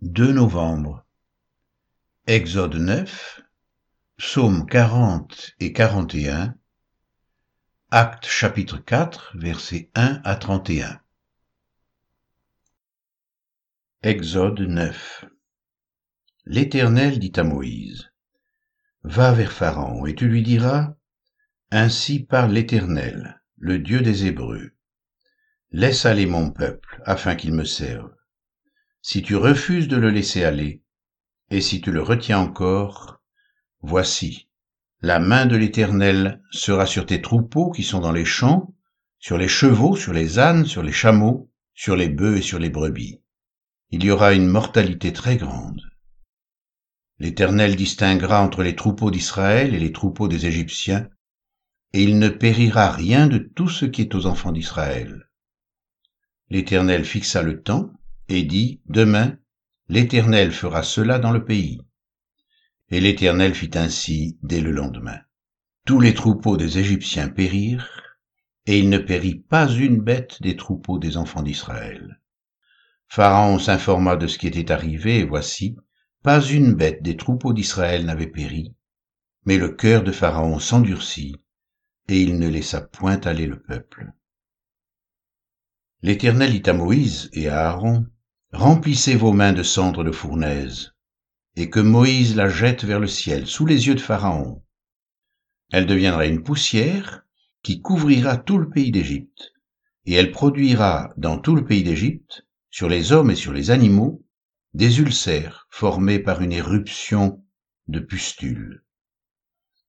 2 novembre. Exode 9, Psaume 40 et 41, Acte chapitre 4, versets 1 à 31. Exode 9. L'Éternel dit à Moïse, Va vers Pharaon et tu lui diras, Ainsi parle l'Éternel, le Dieu des Hébreux. Laisse aller mon peuple afin qu'il me serve si tu refuses de le laisser aller, et si tu le retiens encore, voici, la main de l'Éternel sera sur tes troupeaux qui sont dans les champs, sur les chevaux, sur les ânes, sur les chameaux, sur les bœufs et sur les brebis. Il y aura une mortalité très grande. L'Éternel distinguera entre les troupeaux d'Israël et les troupeaux des Égyptiens, et il ne périra rien de tout ce qui est aux enfants d'Israël. L'Éternel fixa le temps, et dit, Demain, l'Éternel fera cela dans le pays. Et l'Éternel fit ainsi dès le lendemain. Tous les troupeaux des Égyptiens périrent, et il ne périt pas une bête des troupeaux des enfants d'Israël. Pharaon s'informa de ce qui était arrivé, et voici, pas une bête des troupeaux d'Israël n'avait péri, mais le cœur de Pharaon s'endurcit, et il ne laissa point aller le peuple. L'Éternel dit à Moïse et à Aaron, remplissez vos mains de cendre de fournaise, et que Moïse la jette vers le ciel, sous les yeux de Pharaon. Elle deviendra une poussière qui couvrira tout le pays d'Égypte, et elle produira dans tout le pays d'Égypte, sur les hommes et sur les animaux, des ulcères formés par une éruption de pustules.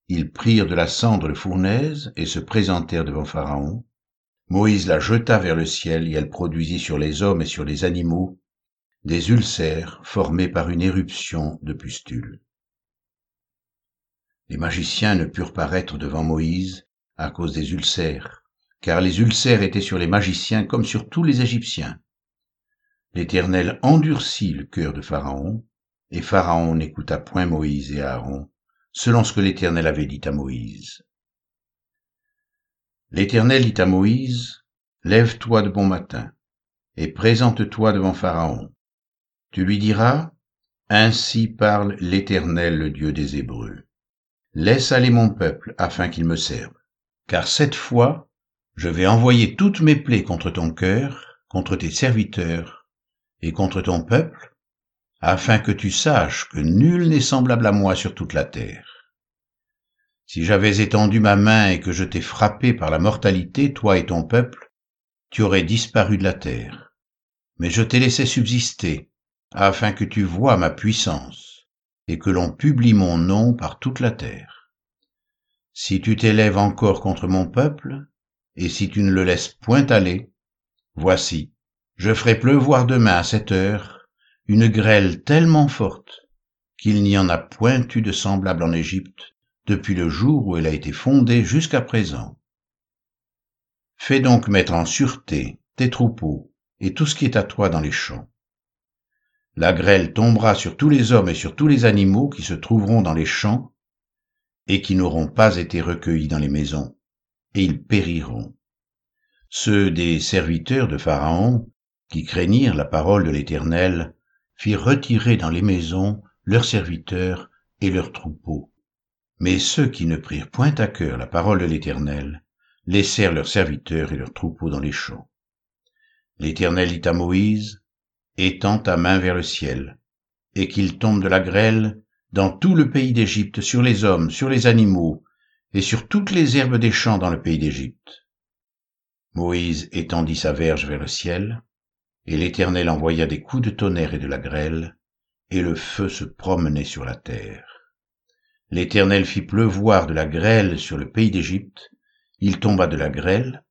Ils prirent de la cendre de fournaise et se présentèrent devant Pharaon. Moïse la jeta vers le ciel et elle produisit sur les hommes et sur les animaux des ulcères formés par une éruption de pustules. Les magiciens ne purent paraître devant Moïse à cause des ulcères, car les ulcères étaient sur les magiciens comme sur tous les Égyptiens. L'Éternel endurcit le cœur de Pharaon, et Pharaon n'écouta point Moïse et Aaron, selon ce que l'Éternel avait dit à Moïse. L'Éternel dit à Moïse, Lève-toi de bon matin, et présente-toi devant Pharaon, tu lui diras, Ainsi parle l'Éternel, le Dieu des Hébreux. Laisse aller mon peuple afin qu'il me serve. Car cette fois, je vais envoyer toutes mes plaies contre ton cœur, contre tes serviteurs et contre ton peuple, afin que tu saches que nul n'est semblable à moi sur toute la terre. Si j'avais étendu ma main et que je t'ai frappé par la mortalité, toi et ton peuple, tu aurais disparu de la terre. Mais je t'ai laissé subsister, afin que tu vois ma puissance, et que l'on publie mon nom par toute la terre. Si tu t'élèves encore contre mon peuple, et si tu ne le laisses point aller, voici, je ferai pleuvoir demain à cette heure une grêle tellement forte qu'il n'y en a point eu de semblable en Égypte depuis le jour où elle a été fondée jusqu'à présent. Fais donc mettre en sûreté tes troupeaux et tout ce qui est à toi dans les champs la grêle tombera sur tous les hommes et sur tous les animaux qui se trouveront dans les champs et qui n'auront pas été recueillis dans les maisons, et ils périront. Ceux des serviteurs de Pharaon, qui craignirent la parole de l'Éternel, firent retirer dans les maisons leurs serviteurs et leurs troupeaux. Mais ceux qui ne prirent point à cœur la parole de l'Éternel, laissèrent leurs serviteurs et leurs troupeaux dans les champs. L'Éternel dit à Moïse, étends ta main vers le ciel, et qu'il tombe de la grêle dans tout le pays d'Égypte, sur les hommes, sur les animaux, et sur toutes les herbes des champs dans le pays d'Égypte. Moïse étendit sa verge vers le ciel, et l'Éternel envoya des coups de tonnerre et de la grêle, et le feu se promenait sur la terre. L'Éternel fit pleuvoir de la grêle sur le pays d'Égypte, il tomba de la grêle,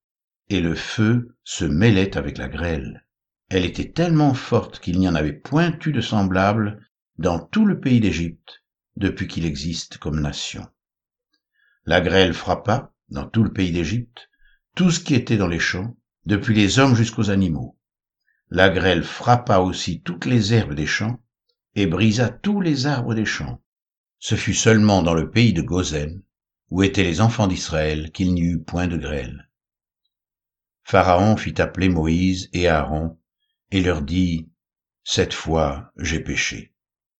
et le feu se mêlait avec la grêle. Elle était tellement forte qu'il n'y en avait point eu de semblable dans tout le pays d'Égypte depuis qu'il existe comme nation. La grêle frappa, dans tout le pays d'Égypte, tout ce qui était dans les champs, depuis les hommes jusqu'aux animaux. La grêle frappa aussi toutes les herbes des champs, et brisa tous les arbres des champs. Ce fut seulement dans le pays de Gozen, où étaient les enfants d'Israël, qu'il n'y eut point de grêle. Pharaon fit appeler Moïse et Aaron, et leur dit, Cette fois, j'ai péché.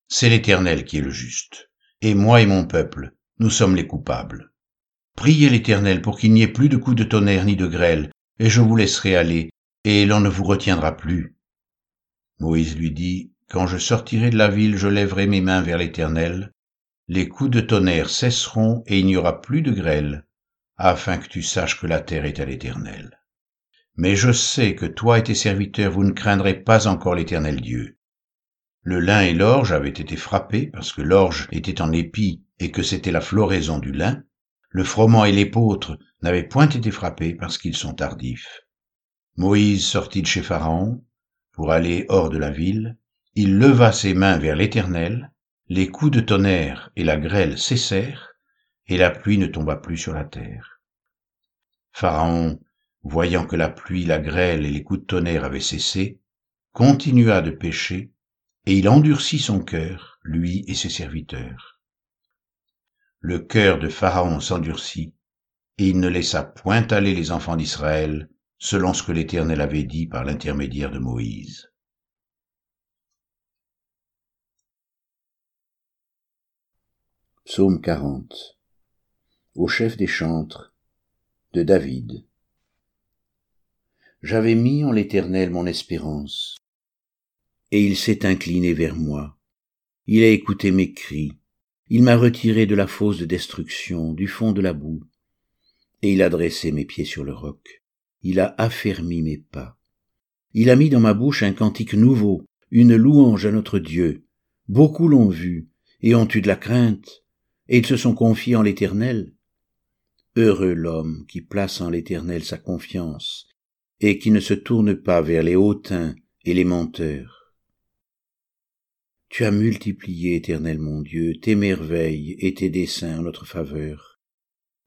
C'est l'Éternel qui est le juste, et moi et mon peuple, nous sommes les coupables. Priez l'Éternel pour qu'il n'y ait plus de coups de tonnerre ni de grêle, et je vous laisserai aller, et l'on ne vous retiendra plus. Moïse lui dit, Quand je sortirai de la ville, je lèverai mes mains vers l'Éternel, les coups de tonnerre cesseront et il n'y aura plus de grêle, afin que tu saches que la terre est à l'Éternel. Mais je sais que toi et tes serviteurs, vous ne craindrez pas encore l'Éternel Dieu. Le lin et l'orge avaient été frappés parce que l'orge était en épi et que c'était la floraison du lin. Le froment et l'épeautre n'avaient point été frappés parce qu'ils sont tardifs. Moïse sortit de chez Pharaon pour aller hors de la ville. Il leva ses mains vers l'Éternel. Les coups de tonnerre et la grêle cessèrent et la pluie ne tomba plus sur la terre. Pharaon voyant que la pluie, la grêle et les coups de tonnerre avaient cessé, continua de pécher, et il endurcit son cœur, lui et ses serviteurs. Le cœur de Pharaon s'endurcit, et il ne laissa point aller les enfants d'Israël, selon ce que l'Éternel avait dit par l'intermédiaire de Moïse. Psaume 40 Au chef des chantres de David j'avais mis en l'Éternel mon espérance. Et il s'est incliné vers moi. Il a écouté mes cris. Il m'a retiré de la fosse de destruction, du fond de la boue. Et il a dressé mes pieds sur le roc. Il a affermi mes pas. Il a mis dans ma bouche un cantique nouveau, une louange à notre Dieu. Beaucoup l'ont vu et ont eu de la crainte, et ils se sont confiés en l'Éternel. Heureux l'homme qui place en l'Éternel sa confiance et qui ne se tourne pas vers les hautains et les menteurs. Tu as multiplié, éternel mon Dieu, tes merveilles et tes desseins en notre faveur.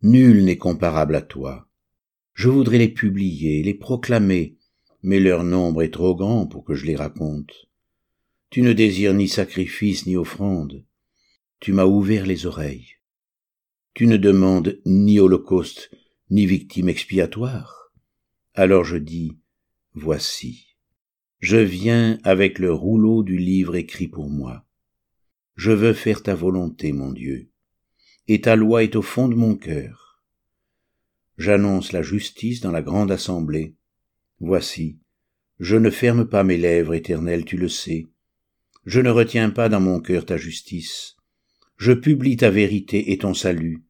Nul n'est comparable à toi. Je voudrais les publier, les proclamer, mais leur nombre est trop grand pour que je les raconte. Tu ne désires ni sacrifice ni offrande. Tu m'as ouvert les oreilles. Tu ne demandes ni holocauste ni victime expiatoire. Alors je dis, Voici, je viens avec le rouleau du livre écrit pour moi. Je veux faire ta volonté, mon Dieu, et ta loi est au fond de mon cœur. J'annonce la justice dans la grande assemblée. Voici, je ne ferme pas mes lèvres, éternel, tu le sais. Je ne retiens pas dans mon cœur ta justice. Je publie ta vérité et ton salut.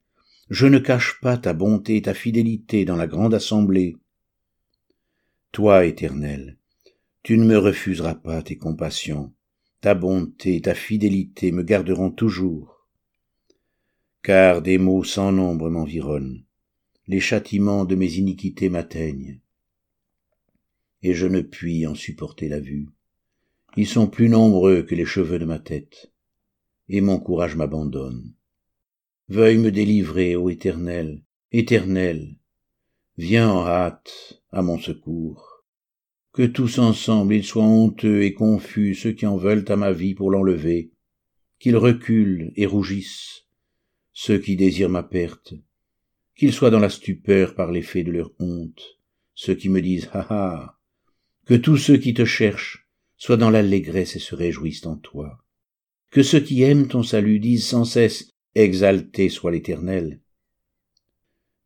Je ne cache pas ta bonté et ta fidélité dans la grande assemblée. Toi, Éternel, tu ne me refuseras pas tes compassions, ta bonté, ta fidélité me garderont toujours. Car des maux sans nombre m'environnent, les châtiments de mes iniquités m'atteignent, et je ne puis en supporter la vue. Ils sont plus nombreux que les cheveux de ma tête, et mon courage m'abandonne. Veuille me délivrer, ô Éternel, Éternel, viens en hâte à mon secours. Que tous ensemble ils soient honteux et confus ceux qui en veulent à ma vie pour l'enlever, qu'ils reculent et rougissent, ceux qui désirent ma perte, qu'ils soient dans la stupeur par l'effet de leur honte, ceux qui me disent ha ha, que tous ceux qui te cherchent soient dans l'allégresse et se réjouissent en toi, que ceux qui aiment ton salut disent sans cesse exalté soit l'Éternel.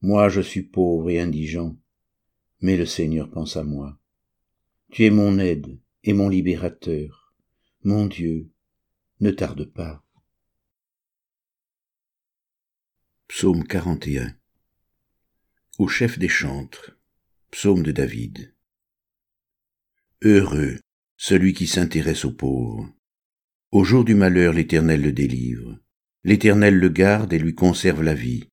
Moi je suis pauvre et indigent, mais le Seigneur pense à moi. Tu es mon aide et mon libérateur. Mon Dieu, ne tarde pas. Psaume 41 Au chef des chantres, psaume de David. Heureux celui qui s'intéresse aux pauvres. Au jour du malheur, l'Éternel le délivre. L'Éternel le garde et lui conserve la vie.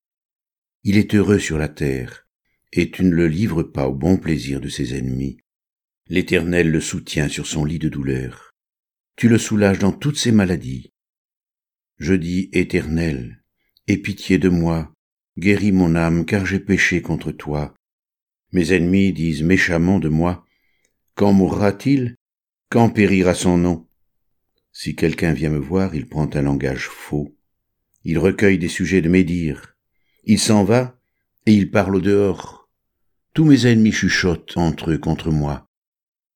Il est heureux sur la terre et tu ne le livres pas au bon plaisir de ses ennemis. L'Éternel le soutient sur son lit de douleur. Tu le soulages dans toutes ses maladies. Je dis, Éternel, aie pitié de moi, guéris mon âme, car j'ai péché contre toi. Mes ennemis disent méchamment de moi, Quand mourra-t-il? Quand périra son nom? Si quelqu'un vient me voir, il prend un langage faux. Il recueille des sujets de médire. Il s'en va, et il parle au dehors tous mes ennemis chuchotent entre eux contre moi.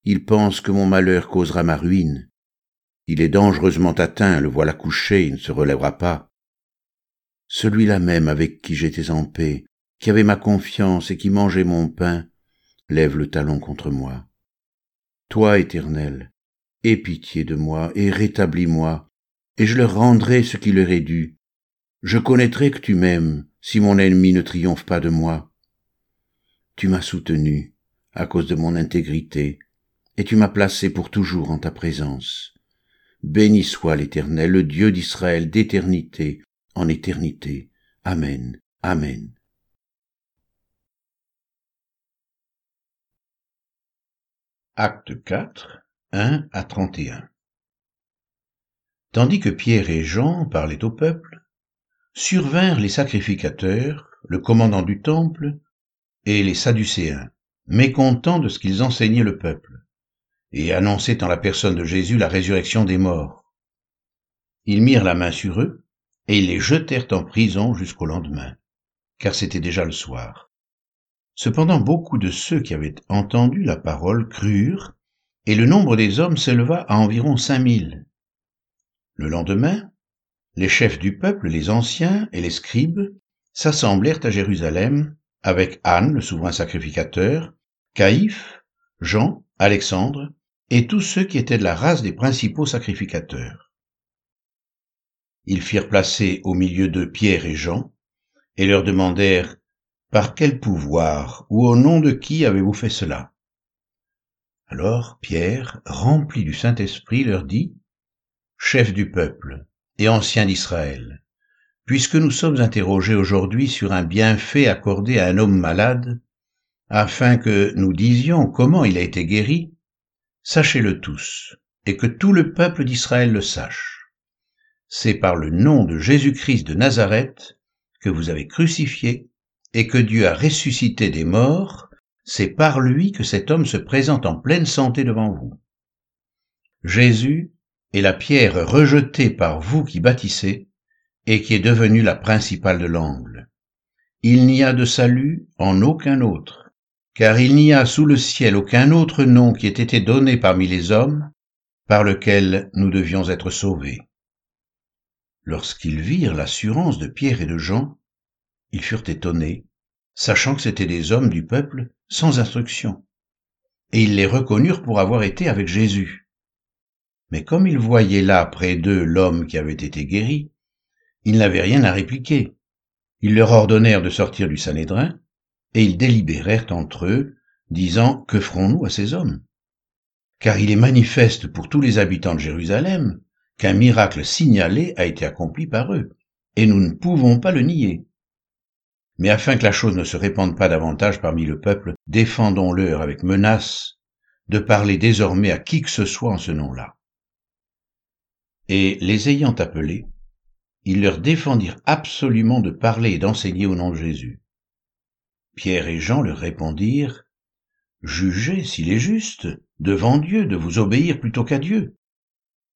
Ils pensent que mon malheur causera ma ruine. Il est dangereusement atteint, le voilà couché, il ne se relèvera pas. Celui-là même avec qui j'étais en paix, qui avait ma confiance et qui mangeait mon pain, lève le talon contre moi. Toi, Éternel, aie pitié de moi et rétablis-moi, et je leur rendrai ce qui leur est dû. Je connaîtrai que tu m'aimes, si mon ennemi ne triomphe pas de moi. Tu m'as soutenu à cause de mon intégrité, et tu m'as placé pour toujours en ta présence. Béni soit l'Éternel, le Dieu d'Israël d'éternité en éternité. Amen. Amen. Acte 4, 1 à 31 Tandis que Pierre et Jean parlaient au peuple, survinrent les sacrificateurs, le commandant du temple, et les Sadducéens, mécontents de ce qu'ils enseignaient le peuple, et annonçaient en la personne de Jésus la résurrection des morts. Ils mirent la main sur eux, et ils les jetèrent en prison jusqu'au lendemain, car c'était déjà le soir. Cependant beaucoup de ceux qui avaient entendu la parole crurent, et le nombre des hommes s'éleva à environ cinq mille. Le lendemain, les chefs du peuple, les anciens et les scribes s'assemblèrent à Jérusalem avec Anne, le souverain sacrificateur, Caïphe, Jean, Alexandre, et tous ceux qui étaient de la race des principaux sacrificateurs. Ils firent placer au milieu de Pierre et Jean, et leur demandèrent Par quel pouvoir ou au nom de qui avez-vous fait cela? Alors Pierre, rempli du Saint-Esprit, leur dit Chef du peuple et ancien d'Israël, puisque nous sommes interrogés aujourd'hui sur un bienfait accordé à un homme malade, afin que nous disions comment il a été guéri, sachez-le tous, et que tout le peuple d'Israël le sache. C'est par le nom de Jésus-Christ de Nazareth que vous avez crucifié et que Dieu a ressuscité des morts, c'est par lui que cet homme se présente en pleine santé devant vous. Jésus est la pierre rejetée par vous qui bâtissez, et qui est devenue la principale de l'angle. Il n'y a de salut en aucun autre, car il n'y a sous le ciel aucun autre nom qui ait été donné parmi les hommes par lequel nous devions être sauvés. Lorsqu'ils virent l'assurance de Pierre et de Jean, ils furent étonnés, sachant que c'étaient des hommes du peuple sans instruction, et ils les reconnurent pour avoir été avec Jésus. Mais comme ils voyaient là près d'eux l'homme qui avait été guéri, ils n'avaient rien à répliquer. Ils leur ordonnèrent de sortir du Sanhédrin, et ils délibérèrent entre eux, disant Que ferons-nous à ces hommes? Car il est manifeste pour tous les habitants de Jérusalem qu'un miracle signalé a été accompli par eux, et nous ne pouvons pas le nier. Mais afin que la chose ne se répande pas davantage parmi le peuple, défendons-leur avec menace de parler désormais à qui que ce soit en ce nom-là. Et les ayant appelés, ils leur défendirent absolument de parler et d'enseigner au nom de Jésus. Pierre et Jean leur répondirent, Jugez s'il est juste, devant Dieu, de vous obéir plutôt qu'à Dieu,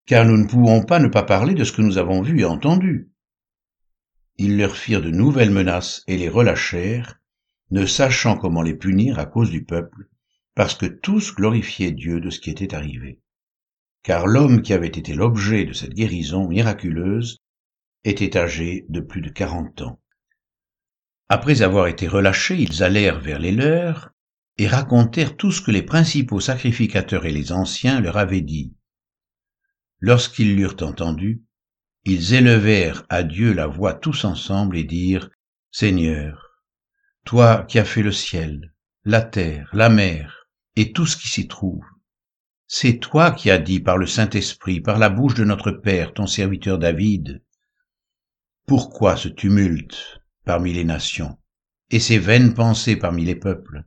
car nous ne pouvons pas ne pas parler de ce que nous avons vu et entendu. Ils leur firent de nouvelles menaces et les relâchèrent, ne sachant comment les punir à cause du peuple, parce que tous glorifiaient Dieu de ce qui était arrivé. Car l'homme qui avait été l'objet de cette guérison miraculeuse était âgé de plus de quarante ans. Après avoir été relâchés, ils allèrent vers les leurs et racontèrent tout ce que les principaux sacrificateurs et les anciens leur avaient dit. Lorsqu'ils l'eurent entendu, ils élevèrent à Dieu la voix tous ensemble et dirent, Seigneur, toi qui as fait le ciel, la terre, la mer et tout ce qui s'y trouve, c'est toi qui as dit par le Saint-Esprit, par la bouche de notre Père, ton serviteur David, pourquoi ce tumulte parmi les nations et ces vaines pensées parmi les peuples?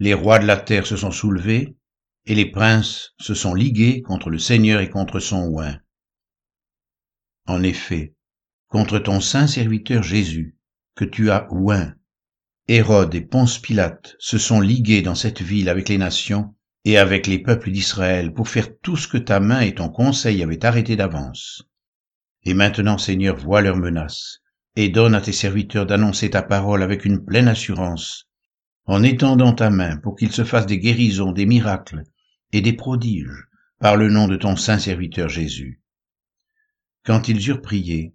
Les rois de la terre se sont soulevés et les princes se sont ligués contre le Seigneur et contre son oint. En effet, contre ton saint serviteur Jésus, que tu as oint, Hérode et Ponce Pilate se sont ligués dans cette ville avec les nations et avec les peuples d'Israël pour faire tout ce que ta main et ton conseil avaient arrêté d'avance. Et maintenant, Seigneur, vois leurs menaces, et donne à tes serviteurs d'annoncer ta parole avec une pleine assurance, en étendant ta main pour qu'il se fasse des guérisons, des miracles et des prodiges par le nom de ton saint serviteur Jésus. Quand ils eurent prié,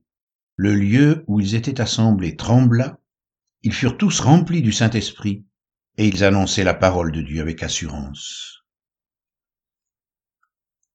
le lieu où ils étaient assemblés trembla, ils furent tous remplis du Saint-Esprit, et ils annonçaient la parole de Dieu avec assurance.